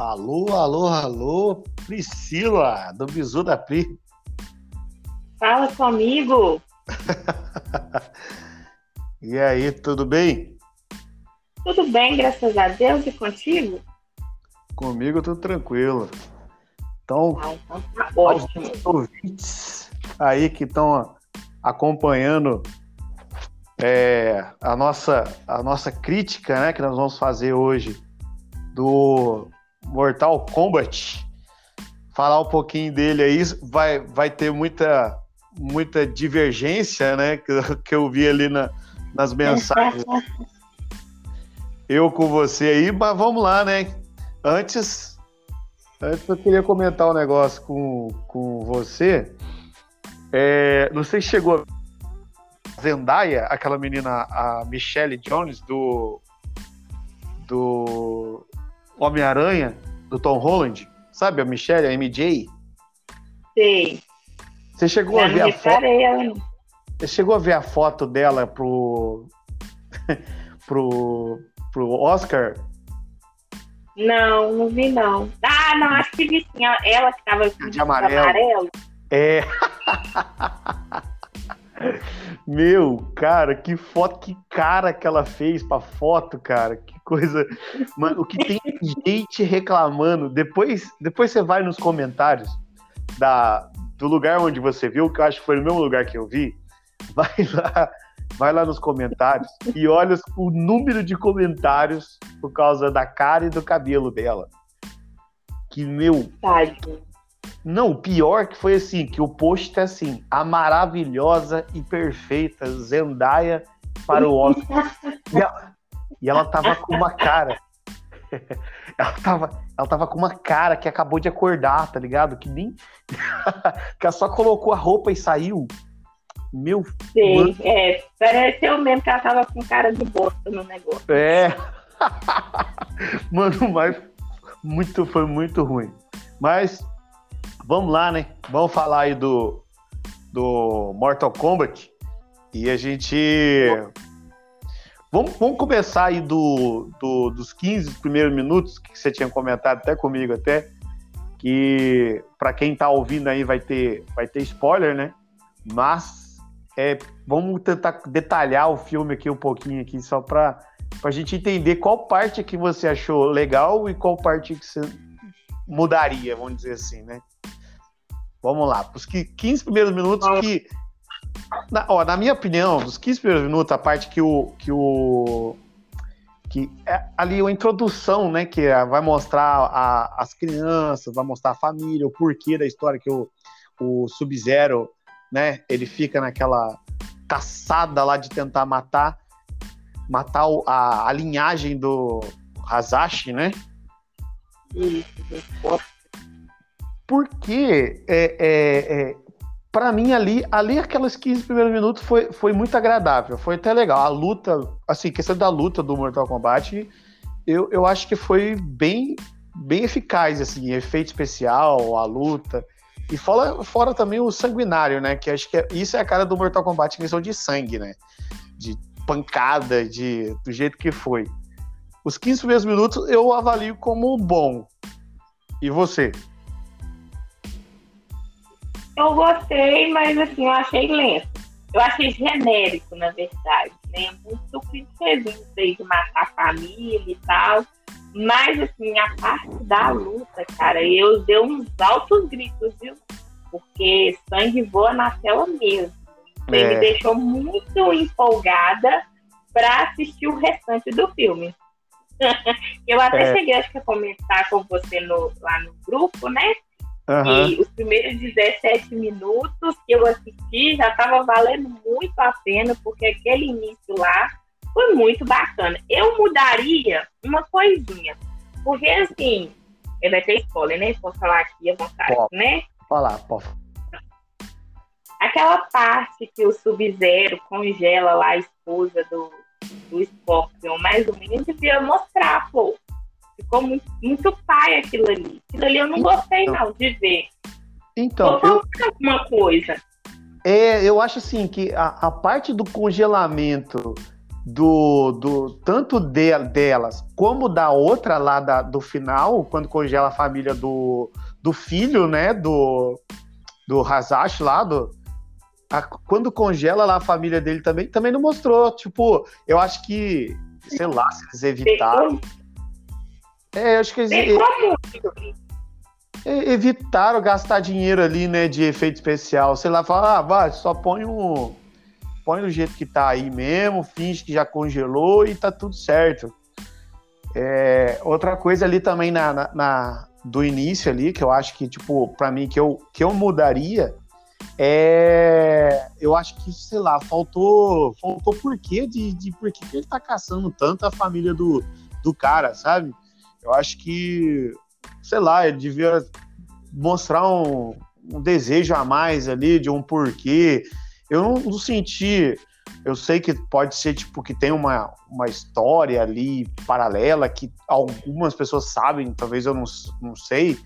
Alô, alô, alô, Priscila, do Bizu da Pri. Fala comigo. e aí, tudo bem? Tudo bem, graças a Deus, e contigo? Comigo tudo tranquilo. Então, ah, então tá ótimo. ouvintes aí que estão acompanhando é, a, nossa, a nossa crítica, né, que nós vamos fazer hoje do Mortal Kombat. Falar um pouquinho dele aí, vai, vai ter muita, muita divergência, né, que, que eu vi ali na, nas mensagens. eu com você aí, mas vamos lá, né? Antes, antes eu queria comentar um negócio com, com você. É, não sei se chegou a Zendaya, aquela menina, a Michelle Jones, do, do Homem-Aranha, do Tom Holland. Sabe a Michelle, a MJ? Sei. Você chegou Já a ver a foto? Você chegou a ver a foto dela pro, pro, pro Oscar? Não, não vi não. Ah, não, acho que vi sim. Ela que tava de amarelo. amarelo. É. Meu, cara, que foto, que cara que ela fez pra foto, cara. Que coisa. Mano, o que tem gente reclamando. Depois, depois você vai nos comentários da, do lugar onde você viu, que eu acho que foi no mesmo lugar que eu vi. Vai lá, vai lá nos comentários e olha o número de comentários por causa da cara e do cabelo dela. Que, meu. Tadinho. Não, o pior que foi assim, que o post tá assim, a maravilhosa e perfeita Zendaya para o Oscar. e, ela, e ela tava com uma cara. ela tava, ela tava com uma cara que acabou de acordar, tá ligado? Que nem. que ela só colocou a roupa e saiu. Meu. Sim, mano... é. Pareceu mesmo que ela tava com cara de bosta no negócio. É. mano, mas muito, foi muito ruim. Mas vamos lá, né? Vamos falar aí do, do Mortal Kombat. E a gente. Vamos, vamos começar aí do, do, dos 15 primeiros minutos que você tinha comentado até comigo até. Que para quem tá ouvindo aí vai ter, vai ter spoiler, né? Mas é, vamos tentar detalhar o filme aqui um pouquinho aqui, só para a gente entender qual parte que você achou legal e qual parte que você mudaria, vamos dizer assim, né? Vamos lá, os 15 primeiros minutos que. Na, ó, na minha opinião, dos 15 primeiros minutos, a parte que o. Que o que é ali a introdução, né? Que é, vai mostrar a, as crianças, vai mostrar a família, o porquê da história que o, o Sub-Zero, né? Ele fica naquela caçada lá de tentar matar matar a, a linhagem do Hazashi, né? Isso, porque é, é, é para mim ali, ali aquelas 15 primeiros minutos foi, foi muito agradável, foi até legal. A luta, assim, questão da luta do Mortal Kombat, eu, eu acho que foi bem bem eficaz, assim, efeito especial, a luta. E fora, fora também o sanguinário, né? Que acho que é, isso é a cara do Mortal Kombat em questão de sangue, né? De pancada, de, do jeito que foi. Os 15 primeiros minutos eu avalio como bom. E você? Eu gostei, mas assim, eu achei lento. Eu achei genérico, na verdade, né? Muito clichêzinho de matar a família e tal. Mas, assim, a parte da luta, cara, eu dei uns altos gritos, viu? Porque sangue voa na tela mesmo. Isso é. me deixou muito empolgada para assistir o restante do filme. eu até é. cheguei, acho que, a comentar com você no, lá no grupo, né? Uhum. E os primeiros 17 minutos que eu assisti já estava valendo muito a pena, porque aquele início lá foi muito bacana. Eu mudaria uma coisinha, porque assim, vai ter spoiler, né? Posso falar aqui à vontade, pode. né? Falar, pode. Aquela parte que o Sub-Zero congela lá a esposa do, do Scorpion, mais ou menos, devia mostrar, pô. Ficou muito, muito pai aquilo ali. Aquilo ali eu não gostei, então, não, de ver. Então, Vou eu... alguma coisa. É, eu acho assim que a, a parte do congelamento do, do tanto de, delas como da outra lá da, do final, quando congela a família do, do filho, né, do, do Hazashi lá, do, a, quando congela lá a família dele também, também não mostrou. Tipo, eu acho que, sei lá, se eles evitaram. É, eu acho que eles evitaram gastar dinheiro ali, né, de efeito especial. Sei lá, falar, ah, vai, só põe um. Põe do jeito que tá aí mesmo, finge que já congelou e tá tudo certo. É, outra coisa ali também na, na, na, do início ali, que eu acho que, tipo, para mim, que eu, que eu mudaria, é, eu acho que, sei lá, faltou, faltou porquê de, de por que ele tá caçando tanto a família do, do cara, sabe? Eu acho que, sei lá, ele devia mostrar um, um desejo a mais ali, de um porquê. Eu não, não senti. Eu sei que pode ser tipo que tem uma, uma história ali paralela que algumas pessoas sabem, talvez eu não, não sei,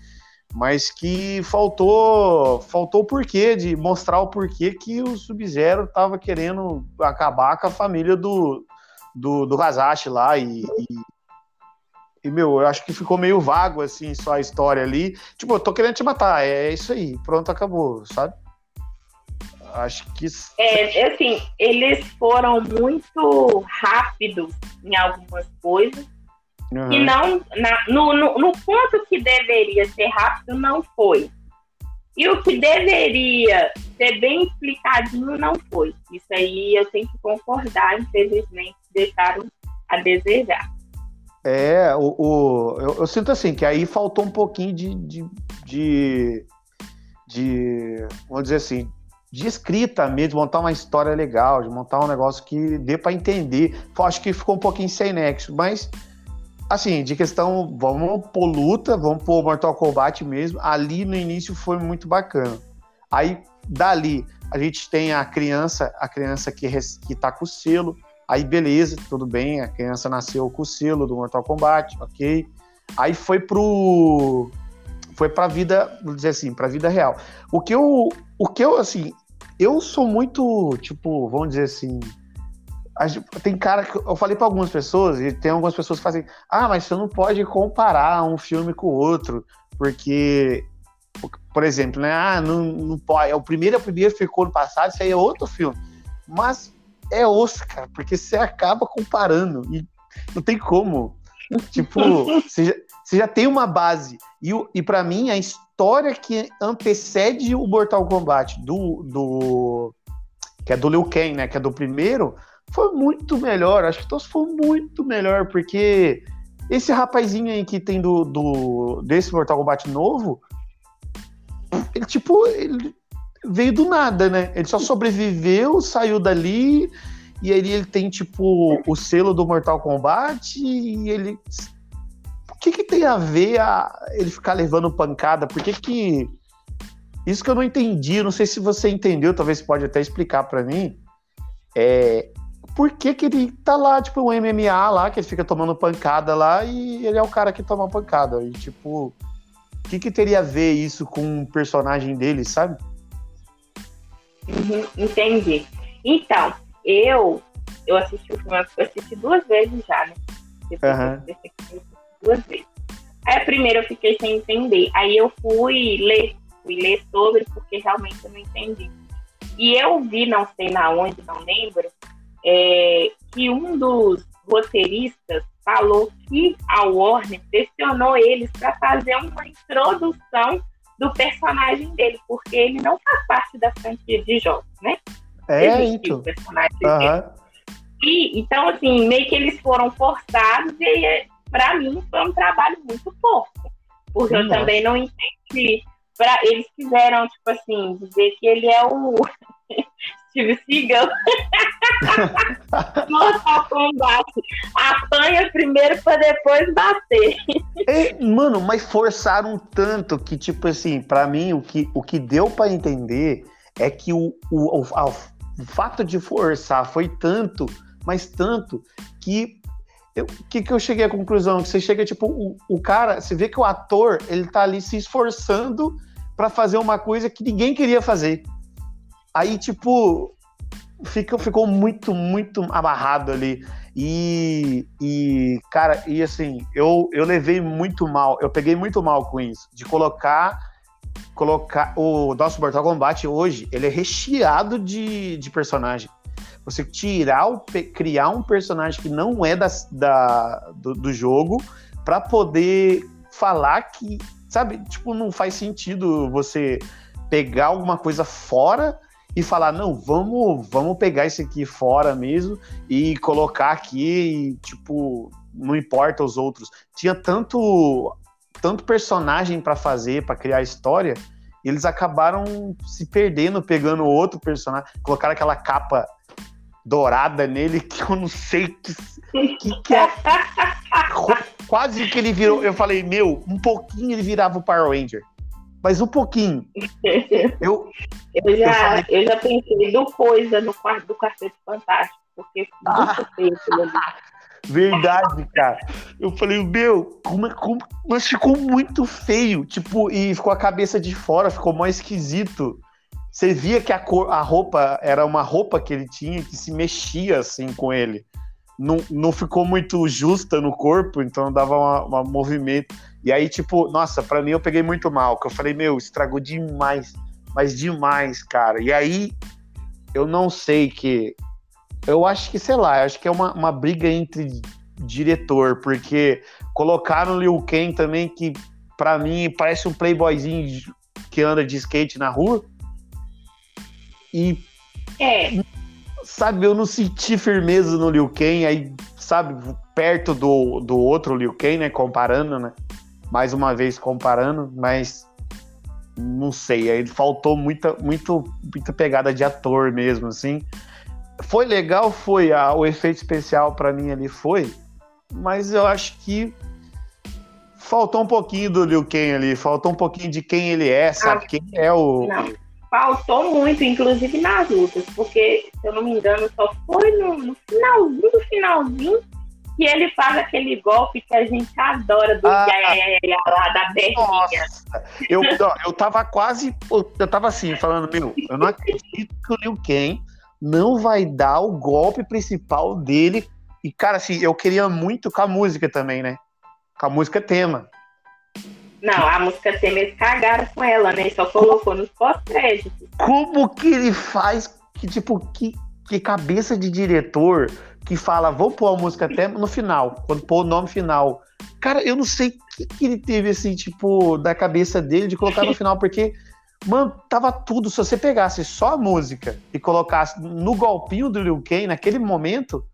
mas que faltou faltou o porquê de mostrar o porquê que o Sub-Zero estava querendo acabar com a família do do, do lá e, e, e, meu, eu acho que ficou meio vago assim só a história ali. Tipo, eu tô querendo te matar, é isso aí, pronto, acabou, sabe? Acho que é assim, eles foram muito rápidos em algumas coisas Uhum. E não, na, no, no, no ponto que deveria ser rápido, não foi. E o que deveria ser bem explicadinho não foi. Isso aí eu tenho que concordar, infelizmente, deixaram a desejar. É, o, o eu, eu, sinto assim, que aí faltou um pouquinho de, de, de, de, vamos dizer assim, de escrita mesmo, de montar uma história legal, de montar um negócio que dê para entender. Acho que ficou um pouquinho sem nexo, mas Assim, de questão, vamos pôr luta, vamos pôr Mortal Kombat mesmo. Ali no início foi muito bacana. Aí, dali, a gente tem a criança, a criança que, que tá com o selo. Aí, beleza, tudo bem, a criança nasceu com o selo do Mortal Kombat, ok. Aí foi pro. Foi pra vida, vou dizer assim, pra vida real. O que eu. O que eu, assim, eu sou muito, tipo, vamos dizer assim tem cara que eu falei para algumas pessoas e tem algumas pessoas que fazem ah mas você não pode comparar um filme com o outro porque por exemplo né ah não, não pode é o primeiro o primeiro ficou no passado isso aí é outro filme mas é Oscar porque você acaba comparando e não tem como tipo você, já, você já tem uma base e, e para mim a história que antecede o Mortal Kombat do, do que é do Liu Kang né que é do primeiro foi muito melhor. Acho que todos foi muito melhor, porque esse rapazinho aí que tem do, do desse Mortal Kombat novo, ele tipo, ele veio do nada, né? Ele só sobreviveu, saiu dali, e aí ele tem tipo o selo do Mortal Kombat e ele o que que tem a ver a ele ficar levando pancada? Por que que isso que eu não entendi, não sei se você entendeu, talvez você pode até explicar para mim. É, por que, que ele tá lá, tipo, um MMA lá, que ele fica tomando pancada lá e ele é o cara que toma pancada. E, tipo, o que, que teria a ver isso com o personagem dele, sabe? Uhum, entendi. Então, eu eu assisti o filme, eu assisti duas vezes já, né? Uhum. Duas vezes. Aí a primeira eu fiquei sem entender. Aí eu fui ler, fui ler sobre, porque realmente eu não entendi. E eu vi, não sei na onde, não lembro, é, que um dos roteiristas falou que a Warner pressionou eles para fazer uma introdução do personagem dele, porque ele não faz parte da franquia de jogos, né? É, então. Uhum. E, então, assim, meio que eles foram forçados e, para mim, foi um trabalho muito pouco. Porque eu também não entendi. Pra, eles quiseram, tipo assim, dizer que ele é o Steve Seagal. Mortal Kombat. Apanha primeiro para depois bater. É, mano, mas forçaram tanto que, tipo assim, para mim, o que, o que deu para entender é que o, o, o, o, fato de forçar foi tanto, mas tanto, que o que, que eu cheguei à conclusão? Que você chega, tipo, o, o cara, você vê que o ator, ele tá ali se esforçando para fazer uma coisa que ninguém queria fazer. Aí, tipo, fica, ficou muito, muito amarrado ali. E, e, cara, e assim, eu, eu levei muito mal, eu peguei muito mal com isso, de colocar colocar o nosso Mortal Kombat hoje, ele é recheado de, de personagem. Você tirar o, criar um personagem que não é da, da do, do jogo para poder falar que, sabe, tipo, não faz sentido você pegar alguma coisa fora e falar, não, vamos, vamos pegar esse aqui fora mesmo e colocar aqui e, tipo, não importa os outros. Tinha tanto tanto personagem para fazer, para criar história, e eles acabaram se perdendo, pegando outro personagem, colocaram aquela capa dourada nele que eu não sei que, que, que é. Quase que ele virou. Eu falei, meu, um pouquinho ele virava o Power Ranger. Mas um pouquinho. Eu, eu, já, eu, falei... eu já pensei do coisa no quarto do Quarteto Fantástico, porque ah. muito feio ali. Verdade, cara. Eu falei, meu, como, é, como, mas ficou muito feio. Tipo, e ficou a cabeça de fora, ficou mais esquisito. Você via que a, cor, a roupa era uma roupa que ele tinha que se mexia assim com ele. Não, não ficou muito justa no corpo, então dava um movimento. E aí, tipo, nossa, para mim eu peguei muito mal, que eu falei, meu, estragou demais, mas demais, cara. E aí, eu não sei que eu acho que, sei lá, acho que é uma, uma briga entre diretor, porque colocaram o Liu Kang também, que para mim parece um playboyzinho que anda de skate na rua. E. É. Sabe, eu não senti firmeza no Liu Kang, aí, sabe, perto do, do outro Liu Kang, né? Comparando, né? Mais uma vez comparando, mas não sei, aí faltou muita, muito, muita pegada de ator mesmo, assim. Foi legal, foi. A, o efeito especial para mim ali foi. Mas eu acho que faltou um pouquinho do Liu Kang ali. Faltou um pouquinho de quem ele é, sabe? Ah, quem é o. Não, faltou muito, inclusive nas lutas. Porque, se eu não me engano, só foi no, no finalzinho do finalzinho que ele faz aquele golpe que a gente adora do ah, lá da berrinha. Eu, eu tava quase. Eu tava assim, falando, meu, eu não acredito que o Liu Kang não vai dar o golpe principal dele. E, cara, assim, eu queria muito com a música também, né? Com a música tema. Não, a música tema eles cagaram com ela, né? Só colocou nos pós-créditos. Como que ele faz? Que, tipo, que, que cabeça de diretor que fala, vou pôr a música tema no final, quando pôr o nome final. Cara, eu não sei o que, que ele teve, assim, tipo, da cabeça dele de colocar no final, porque Mano, tava tudo. Se você pegasse só a música e colocasse no golpinho do Liu Kang naquele momento,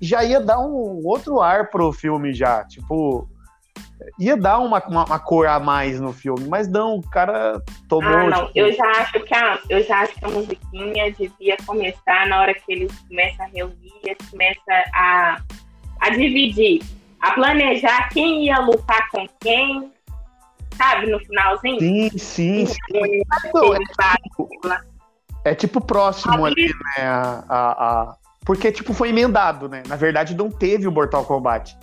já ia dar um outro ar pro filme já. Tipo, ia dar uma, uma, uma cor a mais no filme, mas não, o cara tomou. Ah, não, tipo... eu já acho que a, eu já acho que a musiquinha devia começar na hora que eles começam a reunir, eles começam a, a dividir, a planejar quem ia lutar com quem, sabe, no finalzinho. Sim, sim. sim. É, tipo, é tipo próximo ali, né? A, a, a, Porque, tipo, foi emendado, né? Na verdade, não teve o Mortal Kombat.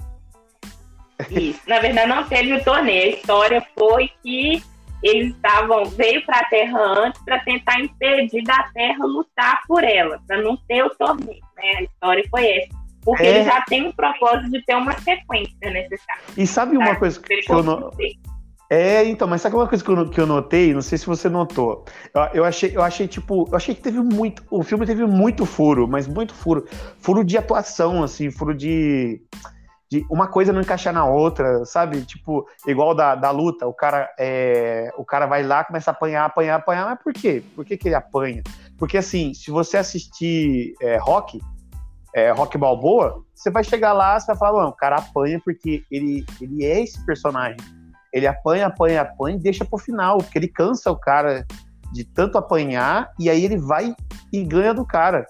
Isso. Na verdade, não teve o torneio. A história foi que eles estavam veio para a Terra antes para tentar impedir da Terra lutar por ela, para não ter o torneio. Né? A história foi essa. Porque é... ele já tem o propósito de ter uma sequência necessária. E sabe uma coisa que, que eu não. É, então, mas sabe uma coisa que eu, que eu notei? Não sei se você notou. Eu, eu, achei, eu achei, tipo, eu achei que teve muito. O filme teve muito furo, mas muito furo. Furo de atuação, assim, furo de. De uma coisa não encaixar na outra, sabe? Tipo, igual da, da luta, o cara, é, o cara vai lá, começa a apanhar, apanhar, apanhar, mas por quê? Por que, que ele apanha? Porque assim, se você assistir é, rock, é, rock balboa, você vai chegar lá, você vai falar, não, o cara apanha porque ele, ele é esse personagem ele apanha, apanha, apanha e deixa pro final, porque ele cansa o cara de tanto apanhar e aí ele vai e ganha do cara.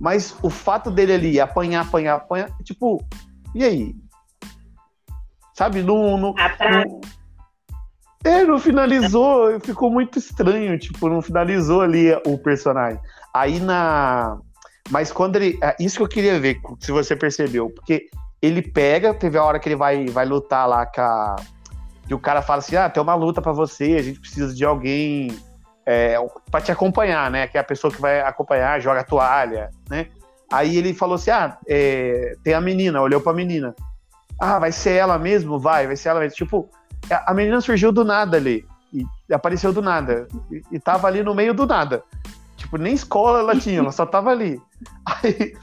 Mas o fato dele ali apanhar, apanhar, apanhar, tipo, e aí? Sabe, não. não, não é, não finalizou, ficou muito estranho, tipo, não finalizou ali o personagem. Aí na. Mas quando ele. É, isso que eu queria ver, se você percebeu, porque ele pega, teve a hora que ele vai, vai lutar lá com a, que o cara fala assim: ah, tem uma luta para você, a gente precisa de alguém é, para te acompanhar, né? Que é a pessoa que vai acompanhar, joga a toalha, né? Aí ele falou assim: ah, é, tem a menina, olhou pra menina. Ah, vai ser ela mesmo? Vai, vai ser ela mesmo. Tipo, a menina surgiu do nada ali. E apareceu do nada. E, e tava ali no meio do nada. Tipo, nem escola ela tinha, ela só tava ali. Aí,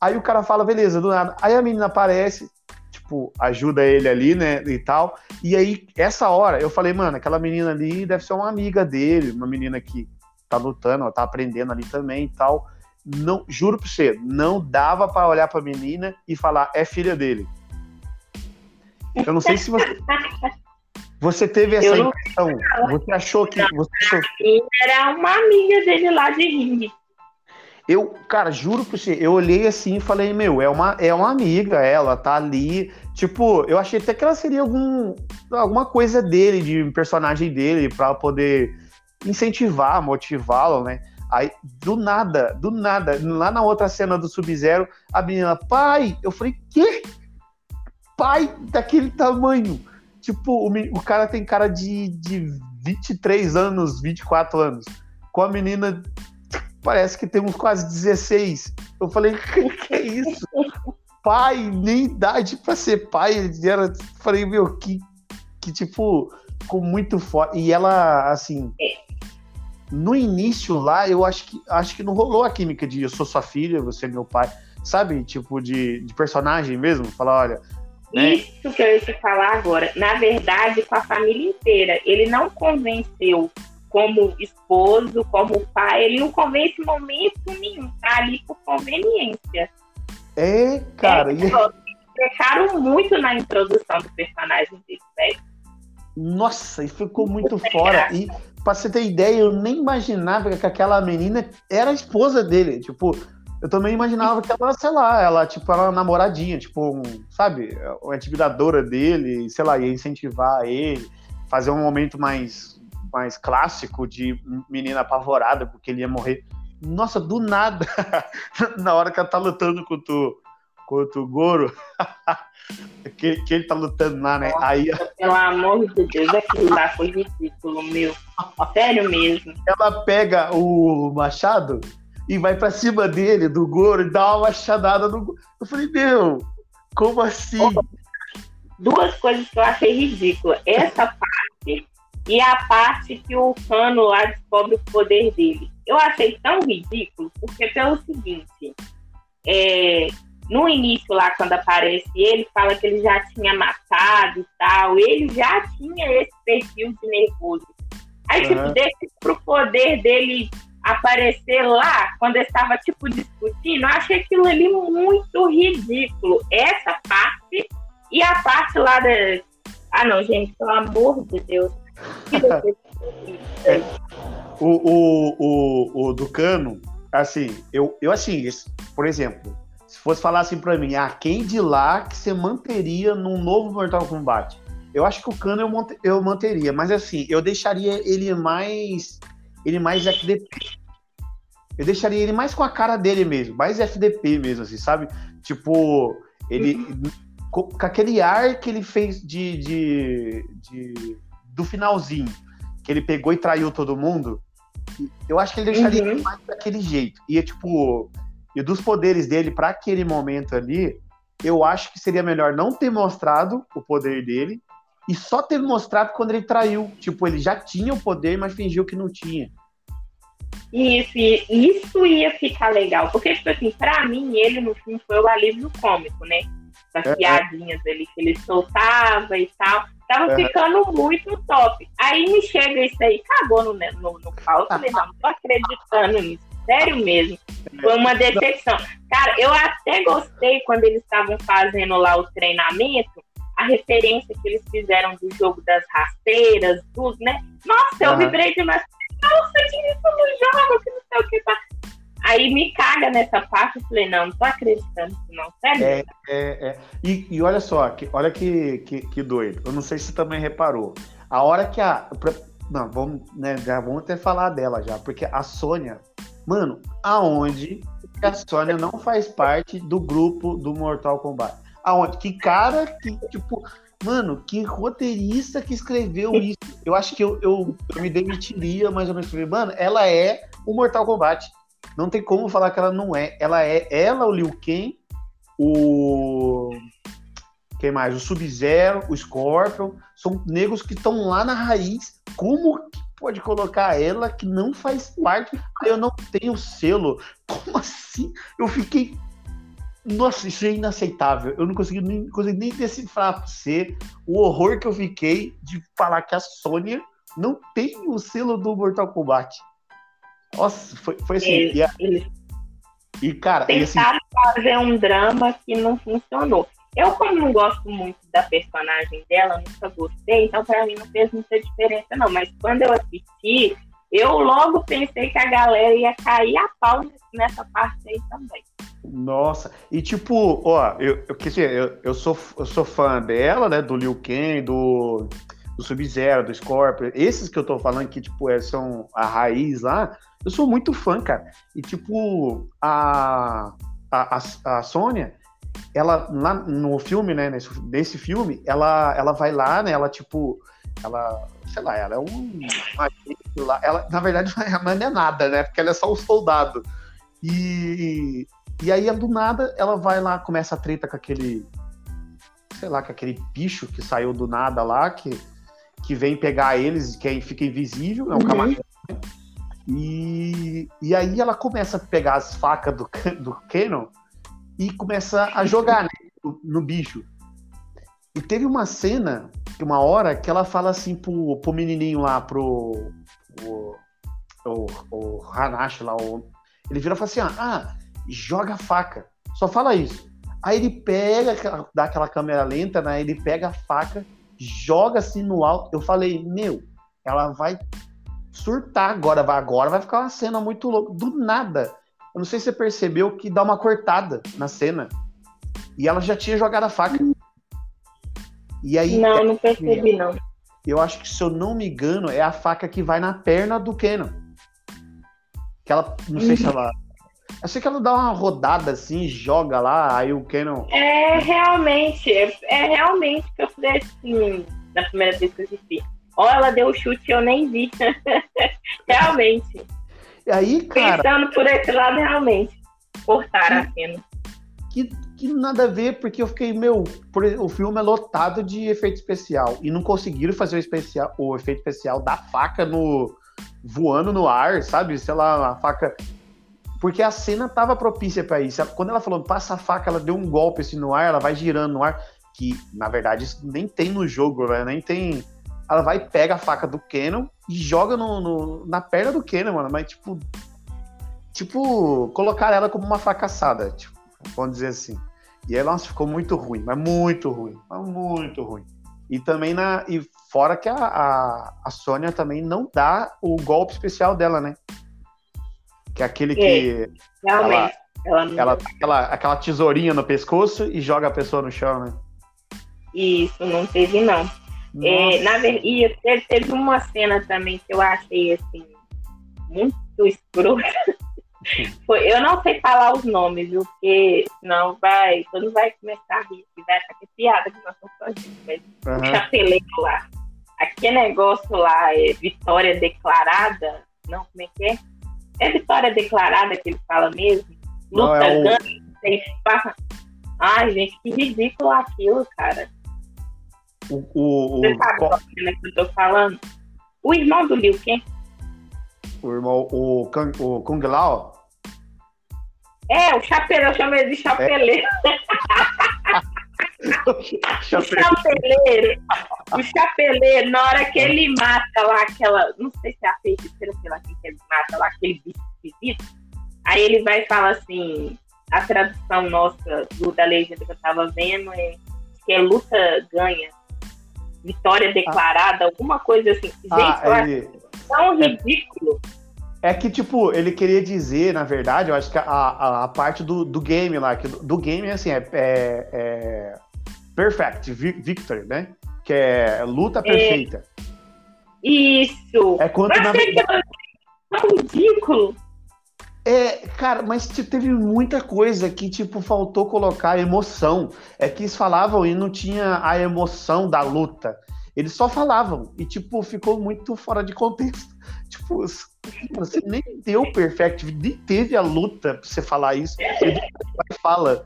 aí o cara fala, beleza, do nada. Aí a menina aparece, tipo, ajuda ele ali, né, e tal. E aí, essa hora, eu falei, mano, aquela menina ali deve ser uma amiga dele, uma menina que tá lutando, tá aprendendo ali também e tal. Não, juro pra você, não dava para olhar pra menina e falar, é filha dele. Eu não sei se você. Você teve essa eu impressão? Você achou que. Você achou... Era uma amiga dele lá de ringue. Eu, cara, juro pra você, eu olhei assim e falei, meu, é uma, é uma amiga, ela tá ali. Tipo, eu achei até que ela seria algum, alguma coisa dele, de personagem dele, pra poder incentivar, motivá-lo, né? Aí, do nada, do nada, lá na outra cena do Sub-Zero, a menina, pai, eu falei, quê? Pai daquele tamanho. Tipo, o, o cara tem cara de, de 23 anos, 24 anos. Com a menina parece que tem uns quase 16. Eu falei, que, que é isso? pai, nem idade para ser pai. Era, falei, meu, que, que tipo, ficou muito forte. E ela, assim, no início lá, eu acho que acho que não rolou a química de eu sou sua filha, você é meu pai. Sabe? Tipo, de, de personagem mesmo. Falar, olha. Né? Isso que eu ia te falar agora. Na verdade, com a família inteira. Ele não convenceu como esposo, como pai, ele não convence em momento nenhum, tá ali por conveniência. É, cara. É, e... muito na introdução do personagem dele, velho. Nossa, e ficou muito fora. E pra você ter ideia, eu nem imaginava que aquela menina era a esposa dele. Tipo, eu também imaginava que ela, sei lá, ela, tipo, era uma namoradinha, tipo, um, sabe, uma atividadora dele, sei lá, ia incentivar ele, fazer um momento mais mais clássico de menina apavorada porque ele ia morrer. Nossa, do nada, na hora que ela tá lutando contra o, contra o Goro, que, que ele tá lutando lá, né? Nossa, Aí, pelo amor de Deus, aquilo lá foi ridículo, meu. Sério mesmo. Ela pega o machado e vai pra cima dele, do Goro, e dá uma machadada no. Eu falei, meu, como assim? Duas coisas que eu achei ridícula. Essa parte e a parte que o Cano lá descobre o poder dele. Eu achei tão ridículo, porque pelo seguinte, é, no início lá, quando aparece ele, fala que ele já tinha matado e tal, ele já tinha esse perfil de nervoso. Aí, uhum. tipo, deixa pro poder dele aparecer lá, quando ele estava, tipo, discutindo, eu achei aquilo ali muito ridículo. Essa parte e a parte lá da... Ah, não, gente, pelo amor de Deus é, o, o, o, o Ducano, assim, eu, eu assim, por exemplo, se fosse falar assim pra mim, ah, quem de lá que você manteria num novo Mortal Kombat? Eu acho que o Cano eu, eu manteria, mas assim, eu deixaria ele mais. Ele mais FDP. Eu deixaria ele mais com a cara dele mesmo, mais FDP mesmo, assim, sabe? Tipo, ele. Uhum. Com, com aquele ar que ele fez de, de, de do finalzinho, que ele pegou e traiu todo mundo, eu acho que ele deixaria uhum. mais daquele jeito. E, tipo, e dos poderes dele para aquele momento ali, eu acho que seria melhor não ter mostrado o poder dele e só ter mostrado quando ele traiu. Tipo, ele já tinha o poder, mas fingiu que não tinha. Isso, isso ia ficar legal. Porque, tipo assim, pra mim, ele no fim foi o alívio cômico, né? Das é, piadinhas é. ali que ele soltava e tal. Tava uhum. ficando muito top. Aí me chega isso aí, cagou no, no, no não, não tô acreditando nisso. Sério mesmo. Foi uma decepção. Cara, eu até gostei quando eles estavam fazendo lá o treinamento, a referência que eles fizeram do jogo das rasteiras, tudo, né? Nossa, eu uhum. vibrei demais. Nossa, que isso no jogo, que não sei o que tá. Aí me caga nessa parte, eu falei, não, não tô acreditando não, sério? É, é, é. E, e olha só, que, olha que, que, que, doido. Eu não sei se você também reparou. A hora que a. Não, vamos, né, já vamos até falar dela já, porque a Sônia, mano, aonde a Sônia não faz parte do grupo do Mortal Kombat? Aonde? Que cara que, tipo, mano, que roteirista que escreveu isso? eu acho que eu, eu, eu me demitiria, mas eu falei, mano, ela é o Mortal Kombat. Não tem como falar que ela não é. Ela é ela, o Liu Kang, o. Quem mais? O Sub-Zero, o Scorpion. São negros que estão lá na raiz. Como que pode colocar ela que não faz parte? Eu não tenho selo. Como assim? Eu fiquei nossa, isso é inaceitável. Eu não consegui nem, consegui nem decifrar pra você o horror que eu fiquei de falar que a Sônia não tem o selo do Mortal Kombat. Nossa, foi, foi assim. Eles, e, a, eles e, cara, tentaram assim, fazer um drama que não funcionou. Eu, como não gosto muito da personagem dela, nunca gostei, então pra mim não fez muita diferença, não. Mas quando eu assisti, eu logo pensei que a galera ia cair a pau nessa parte aí também. Nossa, e tipo, ó, eu, eu, eu, eu, sou, eu sou fã dela, né? Do Liu Kang, do, do Sub-Zero, do Scorpion. Esses que eu tô falando que, tipo, é, são a raiz lá, eu sou muito fã, cara. E, tipo, a, a, a, a Sônia, ela, lá no filme, né? Nesse, nesse filme, ela, ela vai lá, né? Ela, tipo, ela, sei lá, ela é um. Uma, ela, na verdade, ela não é nada, né? Porque ela é só um soldado. E, e aí, do nada, ela vai lá, começa a treta com aquele. Sei lá, com aquele bicho que saiu do nada lá, que, que vem pegar eles, que aí fica invisível, é um uhum. camaleão. E, e aí ela começa a pegar as facas do, do Canon e começa a jogar né, no, no, bicho. E teve uma cena, uma hora, que ela fala assim pro, pro menininho lá, pro. O, o, o Hanashi lá, o, ele vira e fala assim: ah, joga a faca. Só fala isso. Aí ele pega, dá aquela câmera lenta, né? Ele pega a faca, joga assim no alto. Eu falei, meu, ela vai surtar agora, vai agora, vai ficar uma cena muito louca. Do nada. Eu não sei se você percebeu que dá uma cortada na cena. E ela já tinha jogado a faca. E aí. Não, não percebi, não. Eu acho que, se eu não me engano, é a faca que vai na perna do Kenan. Que ela. Não sei se ela eu sei que ela dá uma rodada assim, joga lá, aí o Canon. É realmente, é, é realmente que eu falei assim, na primeira vez que eu assisti. Ó, ela deu o chute e eu nem vi. realmente. E aí, cara. Pensando por esse lado, realmente. Cortaram a cena. Que, que nada a ver, porque eu fiquei, meu, o filme é lotado de efeito especial. E não conseguiram fazer o, especial, o efeito especial da faca no voando no ar, sabe? Sei lá, a faca porque a cena tava propícia para isso. Quando ela falou passa a faca, ela deu um golpe assim no ar, ela vai girando no ar, que na verdade isso nem tem no jogo, né? nem tem. Ela vai pega a faca do Canon e joga no, no, na perna do Canon, mano. Mas tipo, tipo colocar ela como uma fracassada, tipo, vamos dizer assim. E aí, nossa, ficou muito ruim, mas muito ruim, mas muito ruim. E também na e fora que a, a, a Sônia também não dá o golpe especial dela, né? Que é aquele que. Realmente. Ela, ela, ela aquela, aquela tesourinha no pescoço e joga a pessoa no chão, né? Isso, não teve, não. É, na E teve, uma cena também que eu achei assim, muito escrota. Foi, eu não sei falar os nomes, viu? Porque senão vai, todo vai começar a rir, vai achar que é piada que nós estamos fazendo. Mas uhum. o chapeleiro lá, aquele negócio lá, é vitória declarada, não, como é que é? É vitória declarada que ele fala mesmo? Luta, é o... ganha, tem espaço. Ai, gente, que ridículo aquilo, cara. O, o, Você sabe qual cena que eu tô falando? O irmão do Liu Kang. O irmão, o, Kung, o Kung Lao? É, o chapeleiro, eu chamo ele de chapeleiro. É. chapeleiro. O chapeleiro, na hora que ele mata lá aquela. Não sei se é a feiticeira, sei lá quem que ele mata lá, aquele bicho esquisito. Aí ele vai e fala assim: a tradução nossa do, da legenda que eu tava vendo é que é luta ganha, vitória declarada, ah. alguma coisa assim. Gente, ah, ele... tão ridículo. É que, tipo, ele queria dizer, na verdade, eu acho que a, a, a parte do, do game lá, que do, do game, assim, é, é, é Perfect Victory, né? Que é luta é. perfeita. É. Isso! É quanto na verdade... É ridículo! É, cara, mas teve muita coisa que, tipo, faltou colocar emoção. É que eles falavam e não tinha a emoção da luta. eles só falavam. E, tipo, ficou muito fora de contexto. Tipo, você nem deu perfect, nem teve a luta pra você falar isso. Ele fala.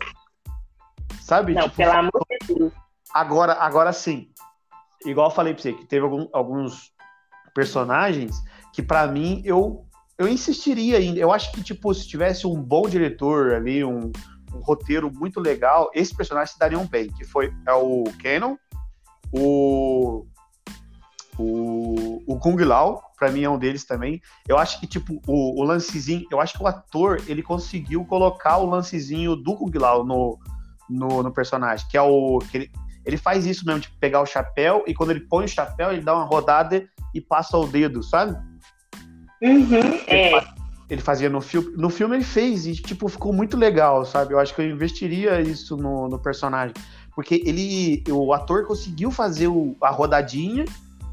Sabe? Não, tipo, pelo amor de Deus. Agora, agora sim. Igual eu falei pra você, que teve algum, alguns personagens que, para mim, eu, eu insistiria ainda. Eu acho que, tipo, se tivesse um bom diretor ali, um, um roteiro muito legal, esses personagens se dariam bem. Que foi é o Canon, o, o, o Kung Lao, pra mim é um deles também. Eu acho que, tipo, o, o lancezinho, eu acho que o ator, ele conseguiu colocar o lancezinho do Kung Lao no, no, no personagem, que é o. Que ele, ele faz isso mesmo, de pegar o chapéu e quando ele põe o chapéu, ele dá uma rodada e passa o dedo, sabe? Uhum, é. Ele, fazia no filme. No filme ele fez e, tipo, ficou muito legal, sabe? Eu acho que eu investiria isso no, no personagem. Porque ele. O ator conseguiu fazer o, a rodadinha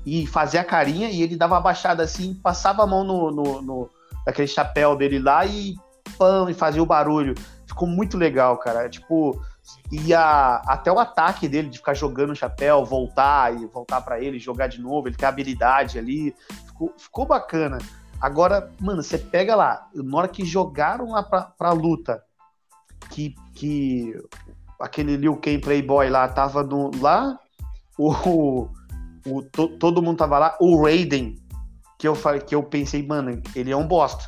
e fazer a carinha e ele dava a baixada assim, passava a mão no, no, no daquele chapéu dele lá e pam, e fazia o barulho. Ficou muito legal, cara. Tipo, e a, até o ataque dele de ficar jogando o chapéu, voltar e voltar para ele, jogar de novo, ele tem habilidade ali. Ficou, ficou bacana. Agora, mano, você pega lá, na hora que jogaram lá pra, pra luta, que, que aquele Liu Kang Playboy lá tava no, lá, o, o, to, todo mundo tava lá, o Raiden, que eu, falei, que eu pensei, mano, ele é um bosta.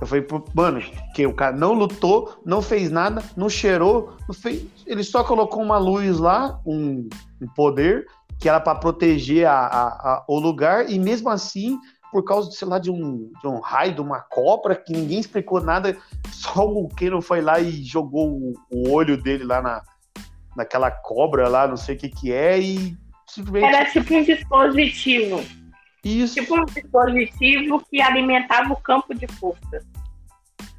Eu falei, mano, que o cara não lutou, não fez nada, não cheirou, não fez, ele só colocou uma luz lá, um, um poder, que era para proteger a, a, a, o lugar, e mesmo assim por causa, sei lá, de um, de um raio, de uma cobra, que ninguém explicou nada, só o Keno foi lá e jogou o, o olho dele lá na, naquela cobra lá, não sei o que que é, e simplesmente... Era tipo um dispositivo. Isso. Tipo um dispositivo que alimentava o campo de força.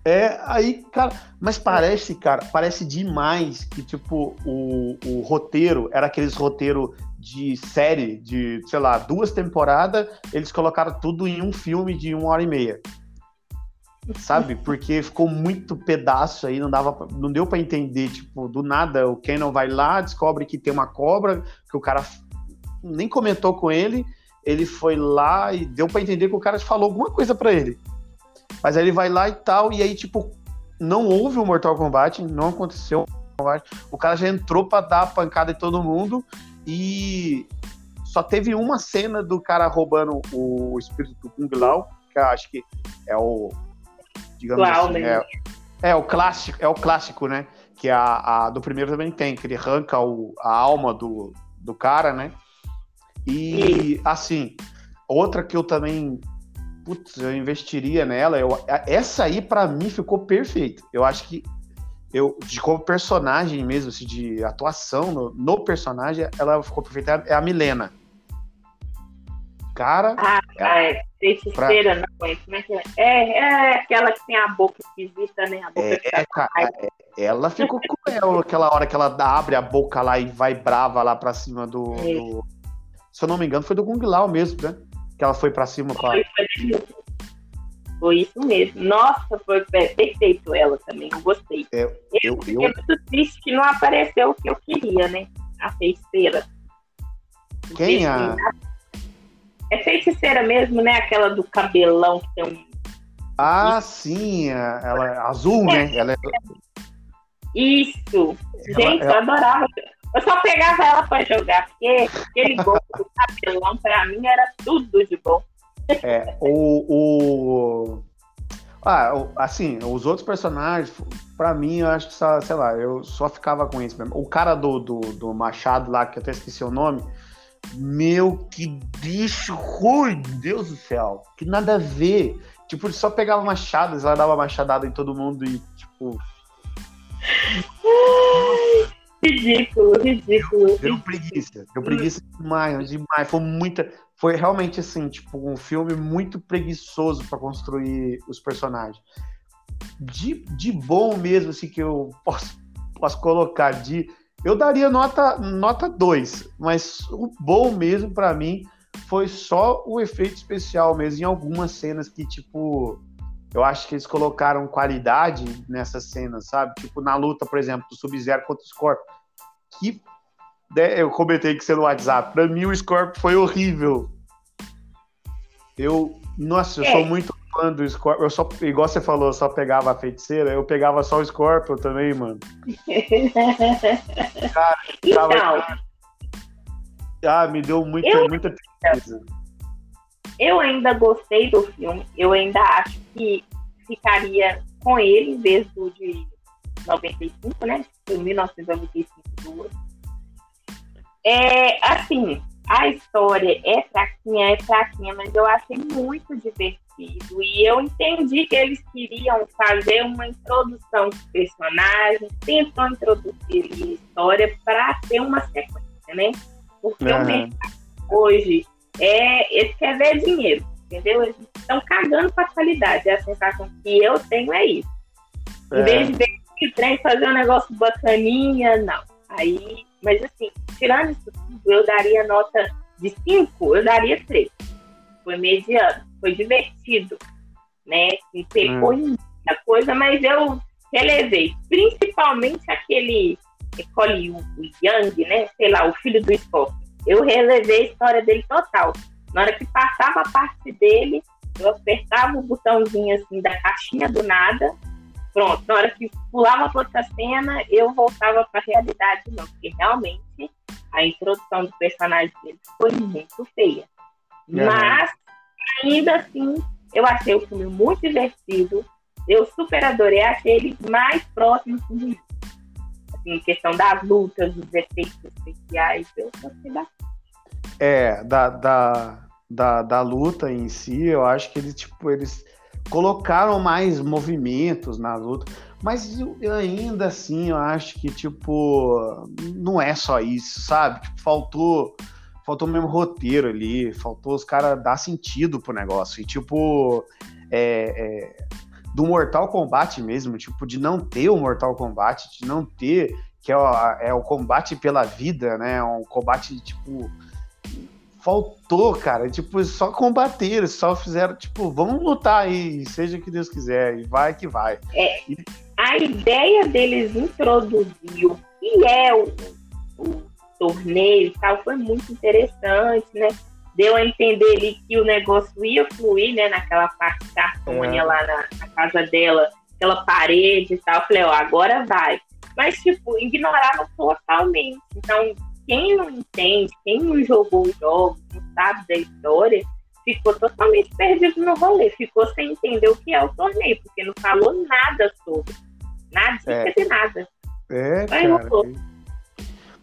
É, aí, cara, mas parece, cara, parece demais que, tipo, o, o roteiro era aqueles roteiro de série de, sei lá, duas temporadas, eles colocaram tudo em um filme de uma hora e meia. Sabe? Porque ficou muito pedaço aí, não dava, não deu para entender, tipo, do nada o Kenan vai lá, descobre que tem uma cobra, que o cara nem comentou com ele, ele foi lá e deu para entender que o cara falou alguma coisa para ele. Mas aí ele vai lá e tal, e aí, tipo, não houve o Mortal Kombat, não aconteceu o cara já entrou para dar a pancada em todo mundo e só teve uma cena do cara roubando o espírito do Kung Lao, que eu acho que é o. Digamos Clown, assim, é, é, o clássico, é o clássico, né? Que a, a do primeiro também tem, que ele arranca o, a alma do, do cara, né? E assim, outra que eu também putz, eu investiria nela. Eu, essa aí, para mim, ficou perfeita. Eu acho que eu, de como personagem mesmo, assim, de atuação no, no, personagem, ela ficou perfeita. É a Milena. Cara. Ah, é, é feiticeira, pra... não, como é que é? é? É aquela que tem a boca esquisita, né? A boca é, é cara, é, ela ficou com ela aquela hora que ela abre a boca lá e vai brava lá pra cima do. É. do... Se eu não me engano, foi do Kung Lao mesmo, né? Que ela foi pra cima. Pra... Foi, foi isso mesmo. Nossa, foi perfeito ela também. Eu gostei. É, eu, eu, fiquei eu... muito triste que não apareceu o que eu queria, né? A feiticeira. Quem a... É feiticeira mesmo, né? Aquela do cabelão que tem um. Ah, sim, ela é azul, né? Ela é... Isso. Gente, ela... eu adorava. Eu só pegava ela para jogar, porque aquele gol do cabelão, para mim, era tudo de bom. É, o, o. Ah, assim, os outros personagens, pra mim, eu acho que, só, sei lá, eu só ficava com isso mesmo. O cara do, do, do Machado lá, que eu até esqueci o nome, meu, que bicho ruim, Deus do céu. Que nada a ver. Tipo, ele só pegava machadas, ela dava machadada em todo mundo e, tipo. Ridículo, ridículo. Deu preguiça. Deu preguiça demais, demais. Foi muita. Foi realmente assim, tipo, um filme muito preguiçoso para construir os personagens. De, de bom mesmo, assim, que eu posso, posso colocar de. Eu daria nota nota 2, mas o bom mesmo para mim foi só o efeito especial mesmo em algumas cenas que, tipo, eu acho que eles colocaram qualidade nessas cenas, sabe? Tipo, na luta, por exemplo, do Sub-Zero contra o Scorpion. Que né, eu comentei que você no WhatsApp. Pra mim, o Scorpio foi horrível. Eu, nossa, eu é. sou muito fã do Scorpio. Eu só, igual você falou, eu só pegava a feiticeira, eu pegava só o Scorpio também, mano. Cara, então, tava... Ah, me deu muita, eu... muita tristeza. Eu ainda gostei do filme. Eu ainda acho que ficaria com ele desde o de 95, né? Foi 1995 duas. É, assim, a história é fraquinha, é fraquinha, mas eu achei muito divertido. E eu entendi que eles queriam fazer uma introdução de personagens, tentou introduzir a história para ter uma sequência, né? Porque uhum. o mercado hoje é, eles querem ver dinheiro, entendeu? Eles estão cagando para a qualidade. A sensação que eu tenho é isso. É. Em vez de ver o trem fazer um negócio bacaninha, não. Aí, mas assim, tirando isso tudo, eu daria nota de 5, eu daria 3. Foi mediano, foi divertido, né? Me pegou hum. muita coisa, mas eu relevei. Principalmente aquele Cole Young, né? Sei lá, o filho do Scott. Eu relevei a história dele total. Na hora que passava a parte dele, eu apertava o botãozinho assim da caixinha do nada. Pronto, na hora que pulava para outra cena, eu voltava para a realidade, não, porque realmente a introdução do personagem dele foi muito feia. Uhum. Mas, ainda assim, eu achei o filme muito divertido. Eu super adorei, achei ele mais próximo do assim, em questão das lutas, dos efeitos especiais, eu gostei bastante. É, da, da, da, da luta em si, eu acho que eles, tipo, eles colocaram mais movimentos na luta, mas eu, ainda assim eu acho que, tipo, não é só isso, sabe? Tipo, faltou faltou mesmo roteiro ali, faltou os caras dar sentido pro negócio. E, tipo, é, é, do Mortal Kombat mesmo, tipo, de não ter o Mortal Kombat, de não ter, que é o, é o combate pela vida, né? É um combate, tipo. Faltou, cara. Tipo, só combater, só fizeram, tipo, vamos lutar aí, seja o que Deus quiser, e vai que vai. É, a ideia deles introduzir o que é o, o torneio e tal foi muito interessante, né? deu a entender ali que o negócio ia fluir, né, naquela parte da Harmônia é. lá na, na, casa dela, aquela parede e tal. Eu falei, ó, agora vai. Mas, tipo, ignoraram totalmente. Então, quem não entende, quem não jogou os jogos, não sabe da história, ficou totalmente perdido no rolê. Ficou sem entender o que é o torneio, porque não falou nada sobre. Nada é. de nada. É, cara.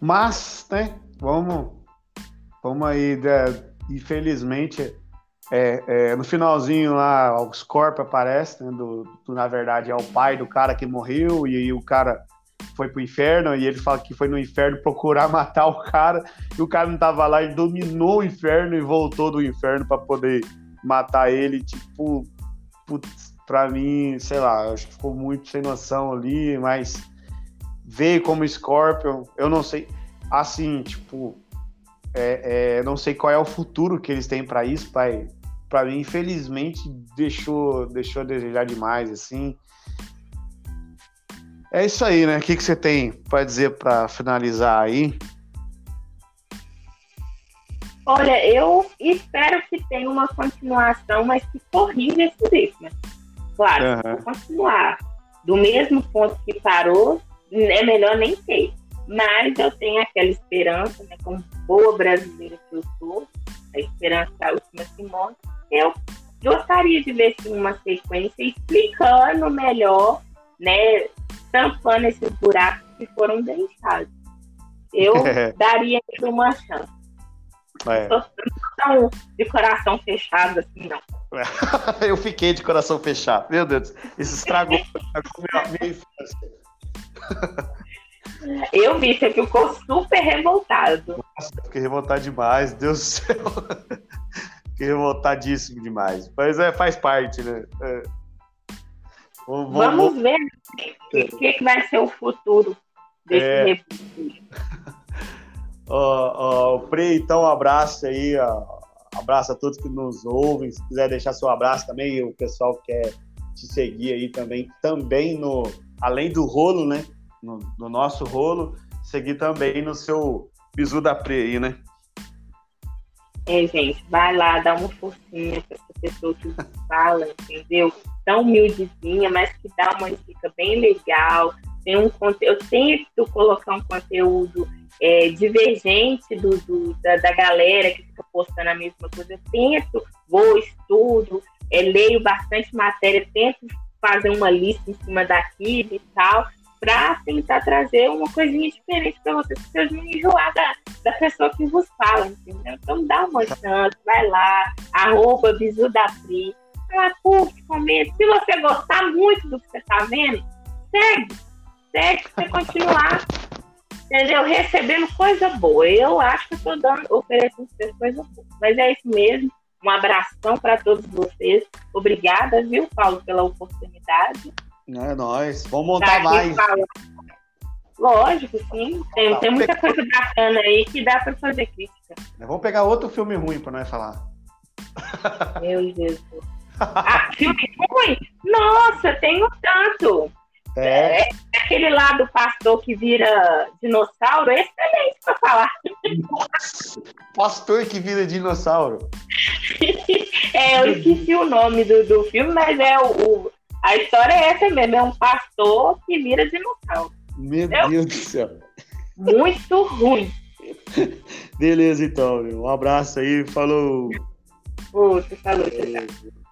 Mas, né, vamos, vamos aí, né, infelizmente, é, é, no finalzinho lá, o Scorpio aparece, né, do, do, na verdade é o pai do cara que morreu, e aí o cara foi pro inferno, e ele fala que foi no inferno procurar matar o cara, e o cara não tava lá, ele dominou o inferno e voltou do inferno para poder matar ele, tipo, putz, pra mim, sei lá, acho que ficou muito sem noção ali, mas veio como Scorpion, eu não sei, assim, tipo, é, é, não sei qual é o futuro que eles têm para isso, pai. Para mim, infelizmente, deixou, deixou a desejar demais, assim. É isso aí, né? O que, que você tem para dizer para finalizar aí? Olha, eu espero que tenha uma continuação, mas que corrija esse ritmo. Né? Claro, uhum. continuar do mesmo ponto que parou, é melhor nem ter. Mas eu tenho aquela esperança, né, como boa brasileira que eu sou, a esperança da última que morre, eu gostaria de ver sim, uma sequência explicando melhor, né, tampando esses buracos que foram deixados. Eu daria uma chance. É. Não de coração fechado assim, não. eu fiquei de coração fechado. Meu Deus, isso estragou, estragou minha infância. Eu vi, você ficou super revoltado. Nossa, fiquei revoltado demais, Deus do céu. fiquei revoltadíssimo demais. Mas é, faz parte, né? É. Vamos, ver o que, que, vai ser o futuro desse é. refúgio. Frei, então um abraço aí, ó. abraço a todos que nos ouvem. Se quiser deixar seu abraço também, o pessoal quer te seguir aí também, também no além do rolo, né? no, no nosso rolo, seguir também no seu Bisu da Pre aí, né? É, gente, vai lá, dá uma forcinha para essa pessoa que fala, entendeu? Tão humildezinha, mas que dá uma dica bem legal. Tem um eu tento colocar um conteúdo é, divergente do, do da, da, galera que fica postando a mesma coisa. Eu tento, vou, estudo, é, leio bastante matéria, tento fazer uma lista em cima daquilo e tal, para tentar trazer uma coisinha diferente para vocês, para vocês não enjoar da, da pessoa que vos fala, entendeu? Então dá uma chance, vai lá, arroba bisu da Pri, vai lá, curte, comenta. Se você gostar muito do que você está vendo, segue, segue para você continuar, entendeu? Recebendo coisa boa. Eu acho que eu estou dando, oferecendo coisa boa. Mas é isso mesmo. Um abração para todos vocês. Obrigada, viu, Paulo, pela oportunidade. É nóis. Vamos montar mais. Lógico, sim. Tem, tá, tem muita pegar... coisa bacana aí que dá para fazer crítica. Vamos pegar outro filme ruim para nós falar. Meu Deus. Ah, filme ruim? Nossa, um tanto. É. é. Aquele lá do pastor que vira dinossauro, é excelente para falar. pastor que vira dinossauro. é, eu esqueci o nome do, do filme, mas é o, o a história é essa mesmo, é um pastor que vira dinossauro. Meu Entendeu? Deus do céu. Muito ruim. Beleza, então, meu. Um abraço aí, falou. Outro, falou. Tchau.